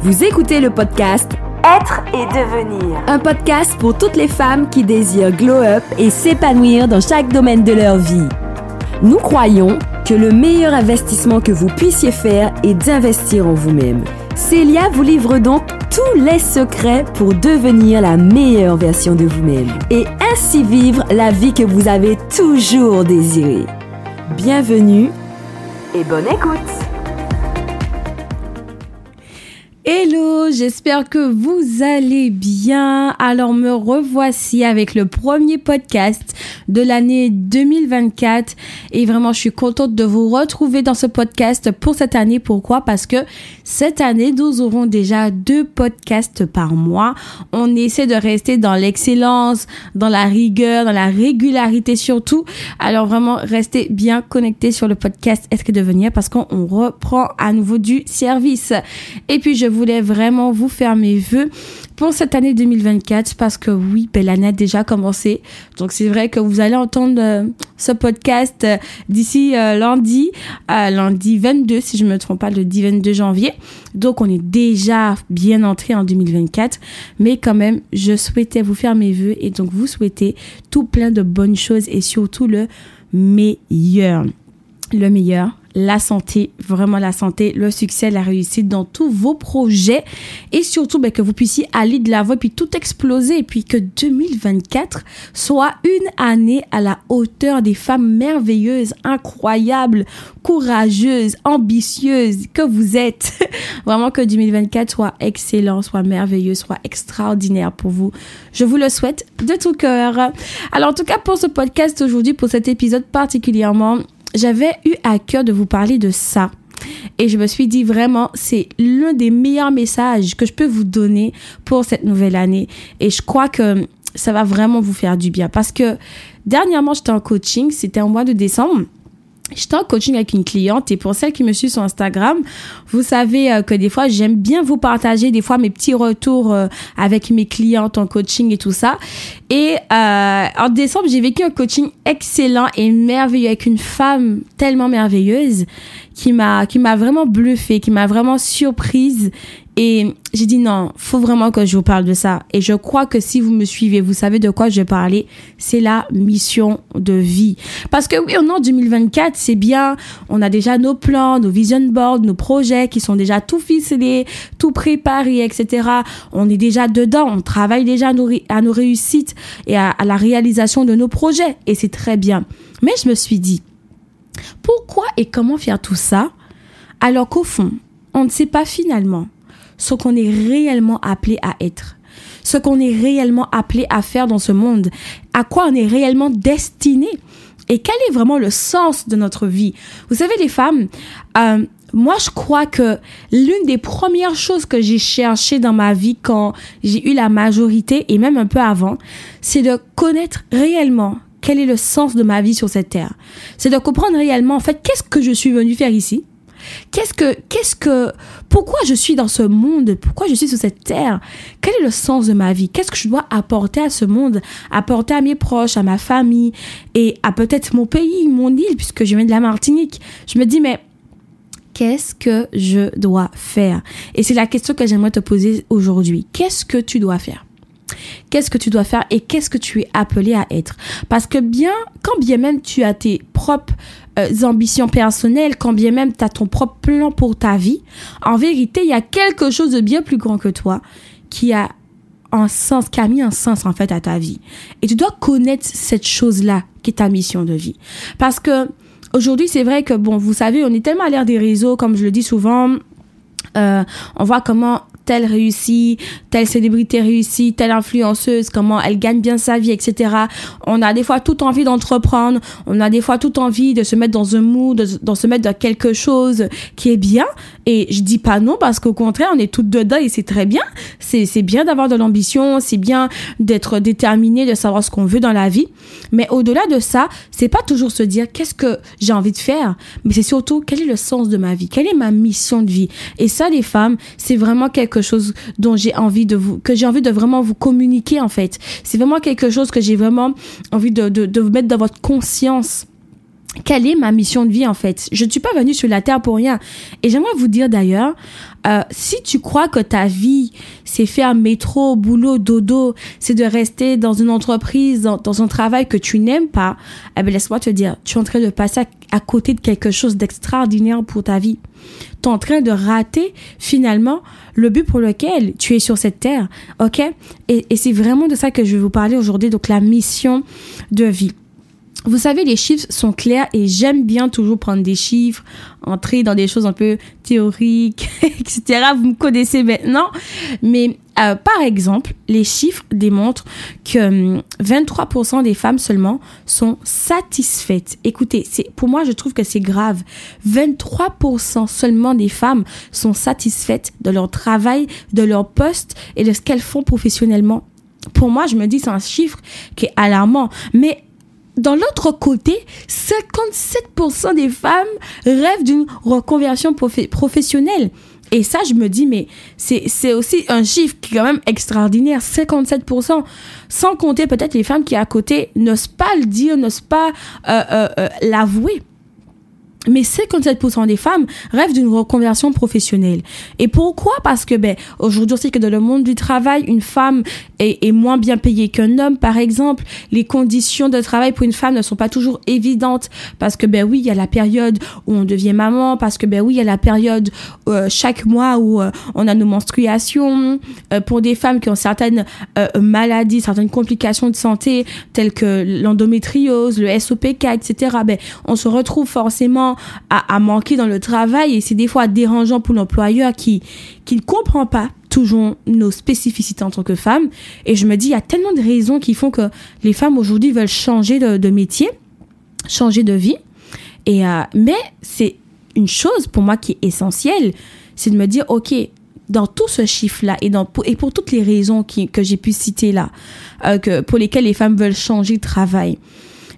Vous écoutez le podcast Être et devenir. Un podcast pour toutes les femmes qui désirent glow up et s'épanouir dans chaque domaine de leur vie. Nous croyons que le meilleur investissement que vous puissiez faire est d'investir en vous-même. Célia vous livre donc tous les secrets pour devenir la meilleure version de vous-même et ainsi vivre la vie que vous avez toujours désirée. Bienvenue et bonne écoute. J'espère que vous allez bien. Alors me revoici avec le premier podcast de l'année 2024 et vraiment je suis contente de vous retrouver dans ce podcast pour cette année. Pourquoi? Parce que cette année nous aurons déjà deux podcasts par mois. On essaie de rester dans l'excellence, dans la rigueur, dans la régularité surtout. Alors vraiment restez bien connectés sur le podcast Est-ce que devenir? Parce qu'on reprend à nouveau du service. Et puis je voulais vraiment vous faire mes vœux pour cette année 2024 parce que oui, ben, l'année a déjà commencé. Donc c'est vrai que vous allez entendre euh, ce podcast euh, d'ici euh, lundi, lundi 22 si je me trompe pas, le 22 janvier. Donc on est déjà bien entré en 2024, mais quand même, je souhaitais vous faire mes vœux et donc vous souhaiter tout plein de bonnes choses et surtout le meilleur. Le meilleur la santé, vraiment la santé, le succès, la réussite dans tous vos projets et surtout ben, que vous puissiez aller de l'avant et puis tout exploser et puis que 2024 soit une année à la hauteur des femmes merveilleuses, incroyables, courageuses, ambitieuses que vous êtes. vraiment que 2024 soit excellent, soit merveilleux, soit extraordinaire pour vous. Je vous le souhaite de tout cœur. Alors en tout cas pour ce podcast aujourd'hui, pour cet épisode particulièrement, j'avais eu à cœur de vous parler de ça. Et je me suis dit vraiment, c'est l'un des meilleurs messages que je peux vous donner pour cette nouvelle année. Et je crois que ça va vraiment vous faire du bien. Parce que dernièrement, j'étais en coaching, c'était au mois de décembre. J'étais en coaching avec une cliente et pour celle qui me suit sur Instagram, vous savez euh, que des fois j'aime bien vous partager des fois mes petits retours euh, avec mes clientes en coaching et tout ça. Et euh, en décembre, j'ai vécu un coaching excellent et merveilleux avec une femme tellement merveilleuse qui m'a qui m'a vraiment bluffé, qui m'a vraiment surprise et j'ai dit non, faut vraiment que je vous parle de ça. Et je crois que si vous me suivez, vous savez de quoi je parler. C'est la mission de vie. Parce que oui, en an 2024, c'est bien. On a déjà nos plans, nos vision boards, nos projets qui sont déjà tout ficelés, tout préparés, etc. On est déjà dedans. On travaille déjà à nos, réussites et à la réalisation de nos projets. Et c'est très bien. Mais je me suis dit, pourquoi et comment faire tout ça? Alors qu'au fond, on ne sait pas finalement ce qu'on est réellement appelé à être, ce qu'on est réellement appelé à faire dans ce monde, à quoi on est réellement destiné et quel est vraiment le sens de notre vie. Vous savez, les femmes, euh, moi, je crois que l'une des premières choses que j'ai cherché dans ma vie quand j'ai eu la majorité et même un peu avant, c'est de connaître réellement quel est le sens de ma vie sur cette terre. C'est de comprendre réellement, en fait, qu'est-ce que je suis venu faire ici? Qu'est-ce que, qu'est-ce que, pourquoi je suis dans ce monde? Pourquoi je suis sur cette terre? Quel est le sens de ma vie? Qu'est-ce que je dois apporter à ce monde? Apporter à mes proches, à ma famille et à peut-être mon pays, mon île, puisque je viens de la Martinique. Je me dis, mais qu'est-ce que je dois faire? Et c'est la question que j'aimerais te poser aujourd'hui. Qu'est-ce que tu dois faire? Qu'est-ce que tu dois faire et qu'est-ce que tu es appelé à être? Parce que bien, quand bien même tu as tes propres euh, ambitions personnelles, quand bien même tu as ton propre plan pour ta vie, en vérité, il y a quelque chose de bien plus grand que toi qui a un sens, qui a mis un sens en fait à ta vie. Et tu dois connaître cette chose-là qui est ta mission de vie. Parce que aujourd'hui, c'est vrai que, bon, vous savez, on est tellement à l'ère des réseaux, comme je le dis souvent, euh, on voit comment telle réussit, telle célébrité réussit, telle influenceuse, comment elle gagne bien sa vie, etc. On a des fois tout envie d'entreprendre, on a des fois tout envie de se mettre dans un mood, de, se mettre dans quelque chose qui est bien. Et je dis pas non parce qu'au contraire, on est toutes dedans et c'est très bien. C'est bien d'avoir de l'ambition, c'est bien d'être déterminé, de savoir ce qu'on veut dans la vie. Mais au-delà de ça, c'est pas toujours se dire qu'est-ce que j'ai envie de faire, mais c'est surtout quel est le sens de ma vie, quelle est ma mission de vie. Et ça, les femmes, c'est vraiment quelque chose dont j'ai envie de vous, que j'ai envie de vraiment vous communiquer en fait. C'est vraiment quelque chose que j'ai vraiment envie de, de, vous mettre dans votre conscience. Quelle est ma mission de vie en fait? Je ne suis pas venue sur la terre pour rien. Et j'aimerais vous dire d'ailleurs, euh, si tu crois que ta vie, c'est faire métro, boulot, dodo, c'est de rester dans une entreprise, dans, un travail que tu n'aimes pas, eh ben laisse-moi te dire, tu es en train de passer à, côté de quelque chose d'extraordinaire pour ta vie. Tu es en train de rater finalement le but pour lequel tu es sur cette terre, ok? Et, et c'est vraiment de ça que je vais vous parler aujourd'hui, donc la mission de vie. Vous savez, les chiffres sont clairs et j'aime bien toujours prendre des chiffres, entrer dans des choses un peu théoriques, etc. Vous me connaissez maintenant. Mais euh, par exemple, les chiffres démontrent que 23% hum, des femmes seulement sont satisfaites. Écoutez, c'est pour moi, je trouve que c'est grave. 23% seulement des femmes sont satisfaites de leur travail, de leur poste et de ce qu'elles font professionnellement. Pour moi, je me dis c'est un chiffre qui est alarmant. Mais dans l'autre côté, 57% des femmes rêvent d'une reconversion professionnelle. Et ça, je me dis, mais c'est aussi un chiffre qui est quand même extraordinaire, 57%, sans compter peut-être les femmes qui à côté n'osent pas le dire, n'osent pas euh, euh, euh, l'avouer. Mais 57% des femmes rêvent d'une reconversion professionnelle. Et pourquoi? Parce que ben aujourd'hui aussi que dans le monde du travail, une femme est, moins bien payée qu'un homme, par exemple. Les conditions de travail pour une femme ne sont pas toujours évidentes parce que ben oui, il y a la période où on devient maman, parce que ben oui, il y a la période euh, chaque mois où euh, on a nos menstruations. Euh, pour des femmes qui ont certaines maladies, certaines complications de santé telles que l'endométriose, le SOPK, etc. Ben on se retrouve forcément à, manquer dans le travail et c'est des fois dérangeant pour l'employeur qui, qui ne comprend pas toujours nos spécificités en tant que femmes. Et je me dis, il y a tellement de raisons qui font que les femmes aujourd'hui veulent changer de, métier, changer de vie. Et, euh, mais c'est une chose pour moi qui est essentielle, c'est de me dire, OK, dans tout ce chiffre-là et, et pour toutes les raisons qui, que j'ai pu citer là, euh, que, pour lesquelles les femmes veulent changer de travail.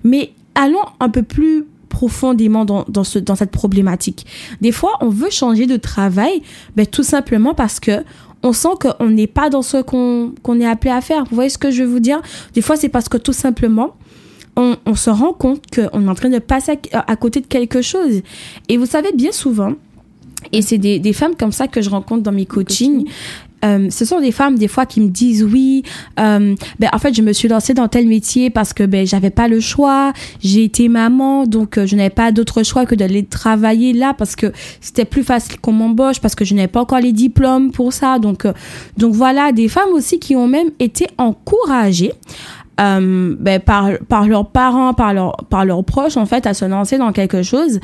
Mais allons un peu plus profondément dans, dans, ce, dans cette problématique. Des fois, on veut changer de travail, ben, tout simplement parce que on sent qu'on n'est pas dans ce qu'on est appelé à faire. Vous voyez ce que je veux vous dire? Des fois, c'est parce que tout simplement, on, on se rend compte qu'on est en train de passer à, côté de quelque chose. Et vous savez, bien souvent, et c'est des, des, femmes comme ça que je rencontre dans mes coachings. Euh, ce sont des femmes des fois qui me disent oui. Euh, ben en fait je me suis lancée dans tel métier parce que ben j'avais pas le choix. J'ai été maman donc euh, je n'avais pas d'autre choix que d'aller travailler là parce que c'était plus facile qu'on m'embauche parce que je n'avais pas encore les diplômes pour ça. Donc euh, donc voilà des femmes aussi qui ont même été encouragées euh, ben, par, leurs parents, par, leur, par leurs proches, en fait, à se lancer dans quelque chose.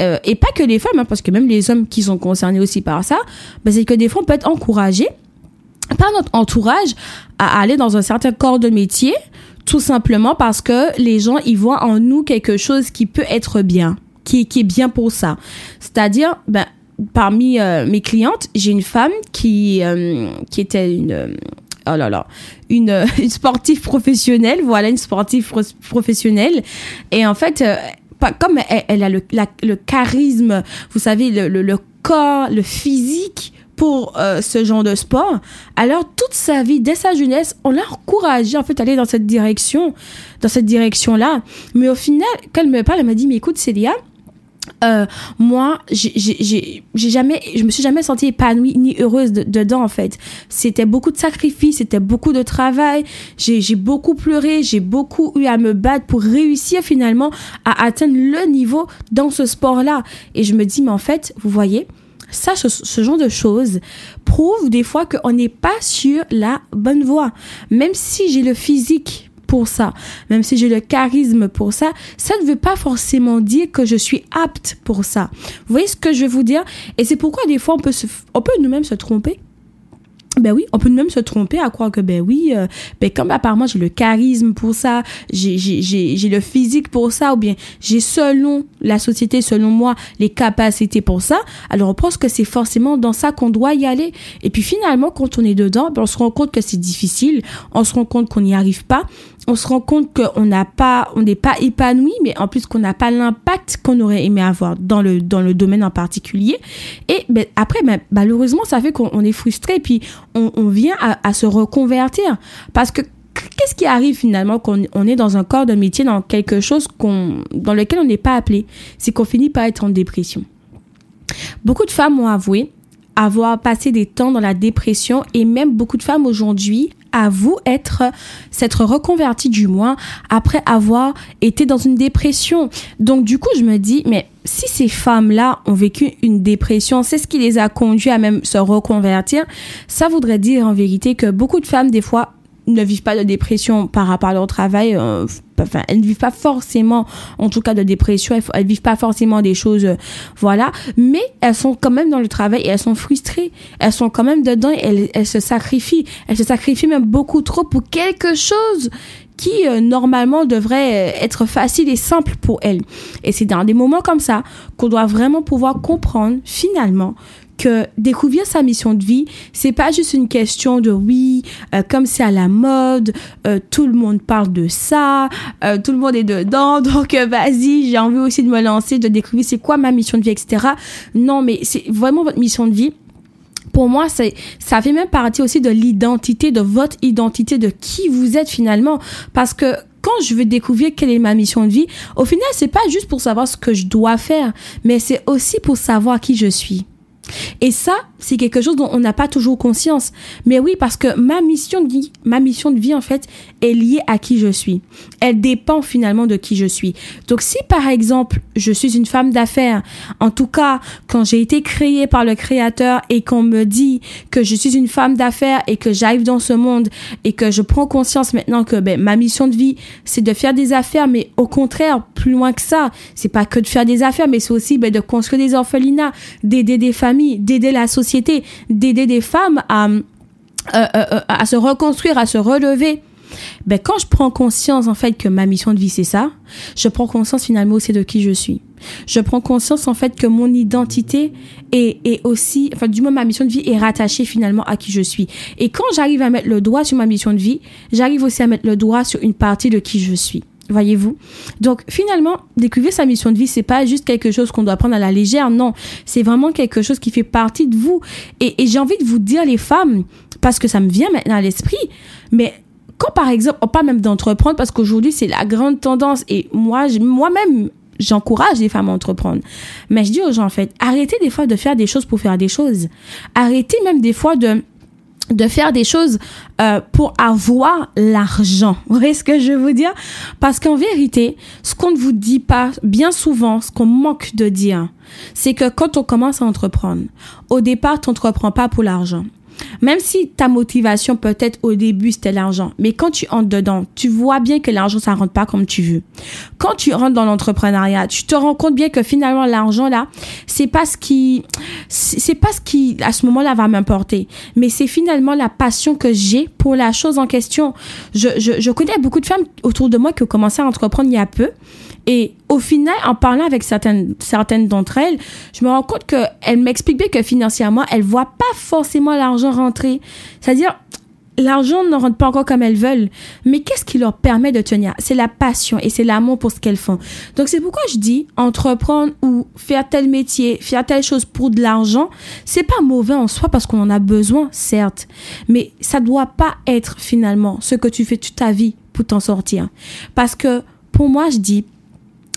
Euh, et pas que les femmes, hein, parce que même les hommes qui sont concernés aussi par ça, ben, c'est que des fois, on peut être encouragé par notre entourage à aller dans un certain corps de métier, tout simplement parce que les gens, ils voient en nous quelque chose qui peut être bien, qui, est bien pour ça. C'est-à-dire, ben, parmi euh, mes clientes, j'ai une femme qui, qui était une oh là là, une, une sportive professionnelle, voilà, une sportive professionnelle. Et en fait, euh, comme elle, a le, le, charisme, vous savez, le, le, corps, le physique pour euh, ce genre de sport. Alors toute sa vie, dès sa jeunesse, on l'a encouragée en fait à aller dans cette direction, dans cette direction-là. Mais au final, quand elle me parle, elle m'a dit mais écoute Célia, euh, moi, j'ai jamais, je me suis jamais sentie épanouie ni heureuse dedans en fait. C'était beaucoup de sacrifices, c'était beaucoup de travail. J'ai beaucoup pleuré, j'ai beaucoup eu à me battre pour réussir finalement à atteindre le niveau dans ce sport-là. Et je me dis, mais en fait, vous voyez, ça, ce, ce, genre de choses prouve des fois qu'on n'est pas sur la bonne voie. Même si j'ai le physique pour ça, même si j'ai le charisme pour ça, ça ne veut pas forcément dire que je suis apte pour ça. Vous voyez ce que je vais vous dire? Et c'est pourquoi des fois on peut, on peut nous-mêmes se tromper ben oui, on peut même se tromper à croire que ben oui, euh, ben comme apparemment j'ai le charisme pour ça, j'ai le physique pour ça, ou bien j'ai selon la société, selon moi, les capacités pour ça. Alors on pense que c'est forcément dans ça qu'on doit y aller. Et puis finalement, quand on est dedans, ben on se rend compte que c'est difficile, on se rend compte qu'on n'y arrive pas, on se rend compte qu'on n'a pas, on n'est pas épanoui, mais en plus qu'on n'a pas l'impact qu'on aurait aimé avoir dans le dans le domaine en particulier. Et ben, après, ben, malheureusement, ça fait qu'on est frustré, puis on, vient à, se reconvertir parce que qu'est-ce qui arrive finalement quand on est dans un corps de métier, dans quelque chose dans lequel on n'est pas appelé? C'est qu'on finit par être en dépression. Beaucoup de femmes ont avoué avoir passé des temps dans la dépression et même beaucoup de femmes aujourd'hui avouent être s'être reconverties du moins après avoir été dans une dépression. Donc du coup, je me dis mais si ces femmes-là ont vécu une dépression, c'est ce qui les a conduits à même se reconvertir, ça voudrait dire en vérité que beaucoup de femmes des fois ne vivent pas de dépression par rapport à leur travail. Euh, enfin, elles ne vivent pas forcément, en tout cas, de dépression. Elles, elles vivent pas forcément des choses, euh, voilà. Mais elles sont quand même dans le travail et elles sont frustrées. Elles sont quand même dedans et elles, elles se sacrifient. Elles se sacrifient même beaucoup trop pour quelque chose qui euh, normalement devrait être facile et simple pour elles. Et c'est dans des moments comme ça qu'on doit vraiment pouvoir comprendre finalement que découvrir sa mission de vie, c'est pas juste une question de oui, euh, comme c'est à la mode, euh, tout le monde parle de ça, euh, tout le monde est dedans, donc vas-y, j'ai envie aussi de me lancer, de découvrir c'est quoi ma mission de vie, etc. Non, mais c'est vraiment votre mission de vie pour moi, c'est, ça fait même partie aussi de l'identité, de votre identité, de qui vous êtes finalement. Parce que quand je veux découvrir quelle est ma mission de vie, au final, c'est pas juste pour savoir ce que je dois faire, mais c'est aussi pour savoir qui je suis. Et ça, c'est quelque chose dont on n'a pas toujours conscience. Mais oui, parce que ma mission de vie, ma mission de vie, en fait, est liée à qui je suis. Elle dépend finalement de qui je suis. Donc, si par exemple, je suis une femme d'affaires, en tout cas, quand j'ai été créée par le créateur et qu'on me dit que je suis une femme d'affaires et que j'arrive dans ce monde et que je prends conscience maintenant que, ben, ma mission de vie, c'est de faire des affaires, mais au contraire, plus loin que ça. C'est pas que de faire des affaires, mais c'est aussi, ben, de construire des orphelinats, d'aider des familles, d'aider la société d'aider des femmes à, euh, euh, euh, à se reconstruire, à se relever. Ben, quand je prends conscience, en fait, que ma mission de vie, c'est ça, je prends conscience finalement aussi de qui je suis. Je prends conscience, en fait, que mon identité est, est aussi, enfin, du moins, ma mission de vie est rattachée finalement à qui je suis. Et quand j'arrive à mettre le doigt sur ma mission de vie, j'arrive aussi à mettre le doigt sur une partie de qui je suis. Voyez-vous Donc finalement, découvrir sa mission de vie, c'est pas juste quelque chose qu'on doit prendre à la légère, non. C'est vraiment quelque chose qui fait partie de vous. Et, j'ai envie de vous dire, les femmes, parce que ça me vient maintenant à l'esprit, mais quand par exemple, on parle même d'entreprendre, parce qu'aujourd'hui c'est la grande tendance, et moi, moi-même, j'encourage les femmes à entreprendre. Mais je dis aux gens, en fait, arrêtez des fois de faire des choses pour faire des choses. Arrêtez même des fois de de faire des choses euh, pour avoir l'argent. Vous voyez ce que je veux vous dire? Parce qu'en vérité, ce qu'on ne vous dit pas bien souvent, ce qu'on manque de dire, c'est que quand on commence à entreprendre, au départ, tu n'entreprends pas pour l'argent. Même si ta motivation peut-être au début c'était l'argent, mais quand tu entres dedans, tu vois bien que l'argent ça rentre pas comme tu veux. Quand tu rentres dans l'entrepreneuriat, tu te rends compte bien que finalement l'argent là, c'est pas ce qui c'est pas ce qui à ce moment-là va m'importer, mais c'est finalement la passion que j'ai pour la chose en question. Je, je, je connais beaucoup de femmes autour de moi qui ont commencé à entreprendre il y a peu et au final, en parlant avec certaines, certaines d'entre elles, je me rends compte qu'elles m'expliquent bien que financièrement, elles voient pas forcément l'argent rentrer. C'est-à-dire, l'argent ne rentre pas encore comme elles veulent. Mais qu'est-ce qui leur permet de tenir? C'est la passion et c'est l'amour pour ce qu'elles font. Donc c'est pourquoi je dis entreprendre ou faire tel métier, faire telle chose pour de l'argent, c'est pas mauvais en soi parce qu'on en a besoin, certes. Mais ça doit pas être finalement ce que tu fais toute ta vie pour t'en sortir. Parce que pour moi, je dis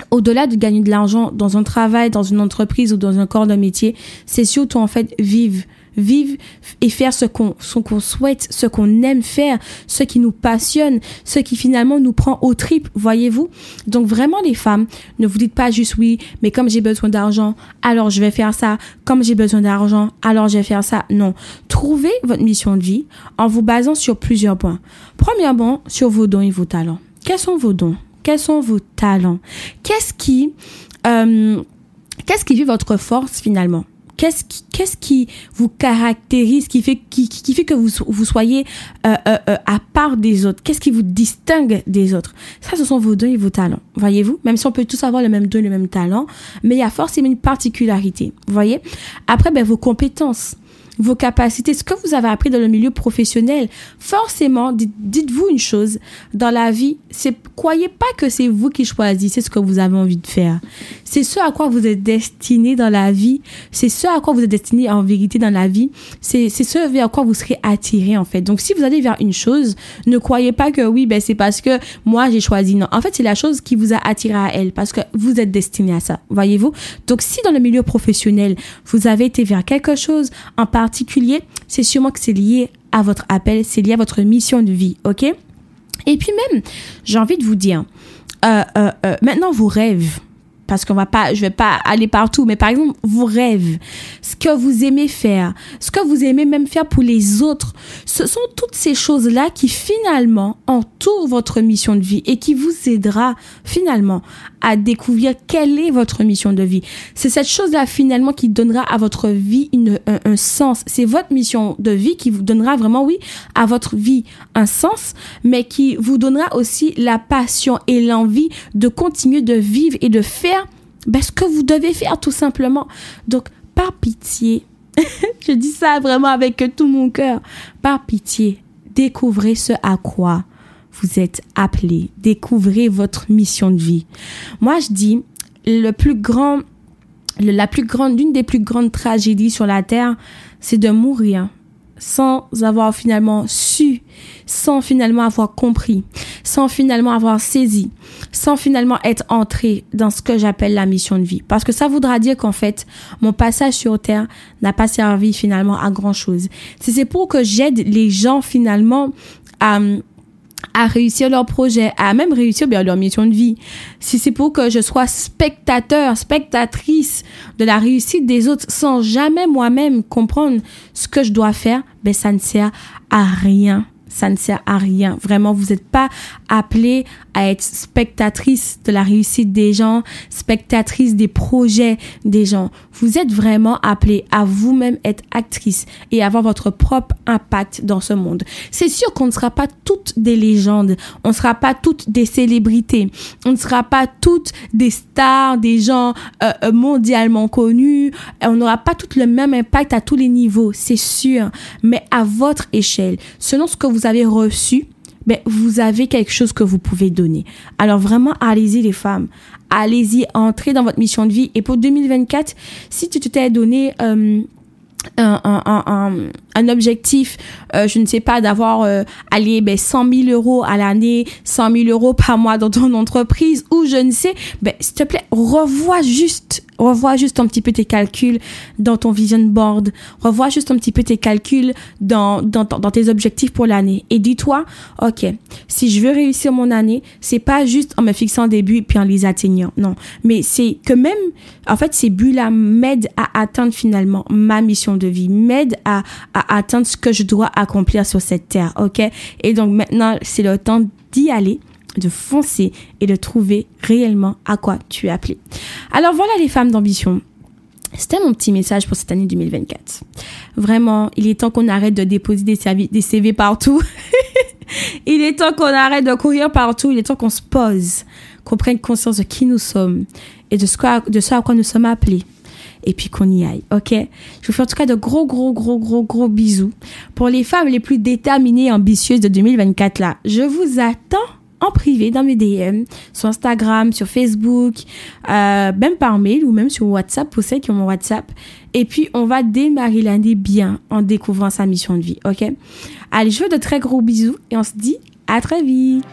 au-delà de gagner de l'argent dans un travail, dans une entreprise ou dans un corps de métier, c'est surtout en fait vivre vivre et faire ce qu'on ce souhaite, ce qu'on aime faire, ce qui nous passionne, ce qui finalement nous prend au trip, voyez-vous? Donc vraiment les femmes, ne vous dites pas juste oui, mais comme j'ai besoin d'argent, alors je vais faire ça, comme j'ai besoin d'argent, alors je vais faire ça. Non, trouvez votre mission de vie en vous basant sur plusieurs points. Premièrement, sur vos dons et vos talents. Quels sont vos dons? Quels sont vos talents? Qu'est-ce qui, euh, qu'est-ce qui fait votre force finalement? Qu'est-ce qui, vous caractérise, qui fait, que vous, soyez euh, euh, à part des autres? Qu'est-ce qui vous distingue des autres? Ça, ce sont vos dons et vos talents. Voyez-vous? Même si on peut tous avoir le même don, le même talent, mais il y a forcément une particularité. Voyez? Après, ben, vos compétences vos capacités, ce que vous avez appris dans le milieu professionnel. Forcément, dites-vous une chose, dans la vie, c'est croyez pas que c'est vous qui choisissez ce que vous avez envie de faire. C'est ce à quoi vous êtes destiné dans la vie, c'est ce à quoi vous êtes destiné en vérité dans la vie, c'est ce vers quoi vous serez attiré en fait. Donc si vous allez vers une chose, ne croyez pas que oui, ben c'est parce que moi j'ai choisi. Non, en fait, c'est la chose qui vous a attiré à elle parce que vous êtes destiné à ça, voyez-vous? Donc si dans le milieu professionnel, vous avez été vers quelque chose en c'est sûrement que c'est lié à votre appel, c'est lié à votre mission de vie, ok? Et puis même, j'ai envie de vous dire, euh, euh, euh, maintenant vos rêves, parce qu'on va pas, je vais pas aller partout, mais par exemple, vos rêves, ce que vous aimez faire, ce que vous aimez même faire pour les autres, ce sont toutes ces choses-là qui finalement entourent votre mission de vie et qui vous aidera finalement à découvrir quelle est votre mission de vie. C'est cette chose-là finalement qui donnera à votre vie une, un, sens. C'est votre mission de vie qui vous donnera vraiment, oui, à votre vie un sens, mais qui vous donnera aussi la passion et l'envie de continuer de vivre et de faire ben, ce que vous devez faire tout simplement. Donc, par pitié, je dis ça vraiment avec tout mon cœur, par pitié, découvrez ce à quoi vous êtes appelé, découvrez votre mission de vie. Moi, je dis, le plus grand, la plus grande, l'une des plus grandes tragédies sur la terre, c'est de mourir sans avoir finalement su, sans finalement avoir compris, sans finalement avoir saisi, sans finalement être entré dans ce que j'appelle la mission de vie. Parce que ça voudra dire qu'en fait, mon passage sur Terre n'a pas servi finalement à grand chose. C'est pour que j'aide les gens finalement à à réussir leur projet, à même réussir bien leur mission de vie. Si c'est pour que je sois spectateur, spectatrice de la réussite des autres sans jamais moi-même comprendre ce que je dois faire, ben ça ne sert à rien ça ne sert à rien. Vraiment, vous n'êtes pas appelé à être spectatrice de la réussite des gens, spectatrice des projets des gens. Vous êtes vraiment appelé à vous-même être actrice et avoir votre propre impact dans ce monde. C'est sûr qu'on ne sera pas toutes des légendes, on ne sera pas toutes des célébrités, on ne sera pas toutes des stars, des gens euh, euh, mondialement connus, on n'aura pas toutes le même impact à tous les niveaux, c'est sûr, mais à votre échelle, selon ce que vous avez reçu, ben, vous avez quelque chose que vous pouvez donner. Alors vraiment, allez-y les femmes. Allez-y, entrez dans votre mission de vie. Et pour 2024, si tu t'es donné... Euh, un, un, un, objectif, euh, je ne sais pas, d'avoir euh, ben, 100 000 euros à l'année, 100 000 euros par mois dans ton entreprise, ou je ne sais, ben, s'il te plaît, revois juste Revois juste un petit peu tes calculs dans ton vision board. Revois juste un petit peu tes calculs dans, dans, tes objectifs pour l'année. Et dis-toi, OK, si je veux réussir mon année, c'est pas juste en me fixant des buts puis en les atteignant. Non. Mais c'est que même, en fait, ces buts-là m'aident à atteindre finalement ma mission de vie, m'aident à, à atteindre ce que je dois accomplir sur cette terre. OK? Et donc maintenant, c'est le temps d'y aller de foncer et de trouver réellement à quoi tu es appelé. Alors voilà les femmes d'ambition. C'était mon petit message pour cette année 2024. Vraiment, il est temps qu'on arrête de déposer des, des CV partout. il est temps qu'on arrête de courir partout. Il est temps qu'on se pose, qu'on prenne conscience de qui nous sommes et de ce, de ce à quoi nous sommes appelés et puis qu'on y aille, ok? Je vous fais en tout cas de gros, gros, gros, gros, gros bisous. Pour les femmes les plus déterminées et ambitieuses de 2024, là, je vous attends en privé dans mes DM, sur Instagram, sur Facebook, euh, même par mail ou même sur WhatsApp pour celles qui ont mon WhatsApp. Et puis, on va démarrer l'année bien en découvrant sa mission de vie, ok? Allez, je vous fais de très gros bisous et on se dit à très vite